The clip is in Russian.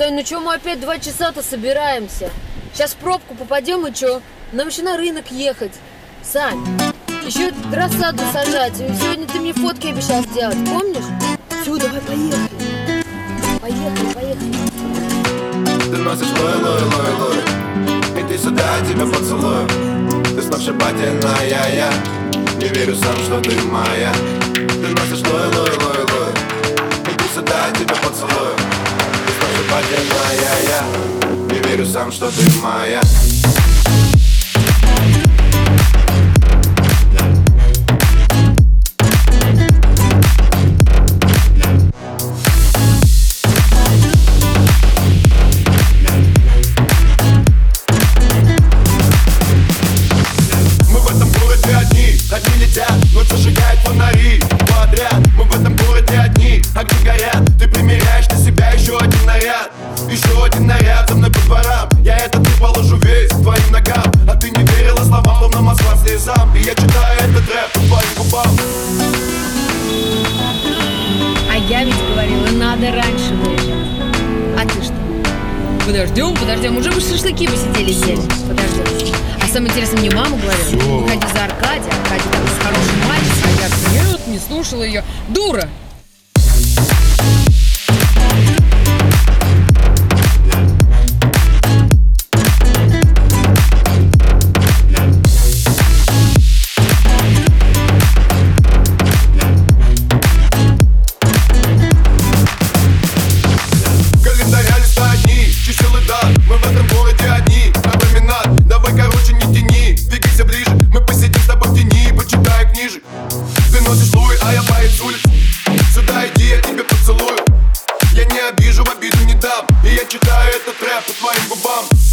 Сань, ну чё мы опять два часа-то собираемся? Сейчас в пробку попадем и чё? Нам еще на рынок ехать. Сань, еще рассаду сажать. Сегодня ты мне фотки обещал сделать, помнишь? Все, давай поехали. Поехали, поехали. Ты носишь лой, лой, лой, лой Иди сюда, я тебя поцелую Ты сногсшибательная, я Не верю сам, что ты моя Ты носишь лой, лой, лой, лой Иди сюда, я тебя поцелую сногсшибательная, я Не верю сам, что ты моя. Летят, ночь зажигает фонари подряд. Мы в этом городе одни, огни горят Ты примеряешь Слезам И я читаю этот рэп по твоим губам А я ведь говорила, надо раньше выезжать. А ты что? Подождем, подождем. Уже бы шашлыки посидели здесь. Подождем. А самое интересное, мне мама говорила, выходи за Аркадия. Аркадий такой хороший мальчик. А я нет, не слушала ее. Дура! Я читаю этот рэп по твоим губам.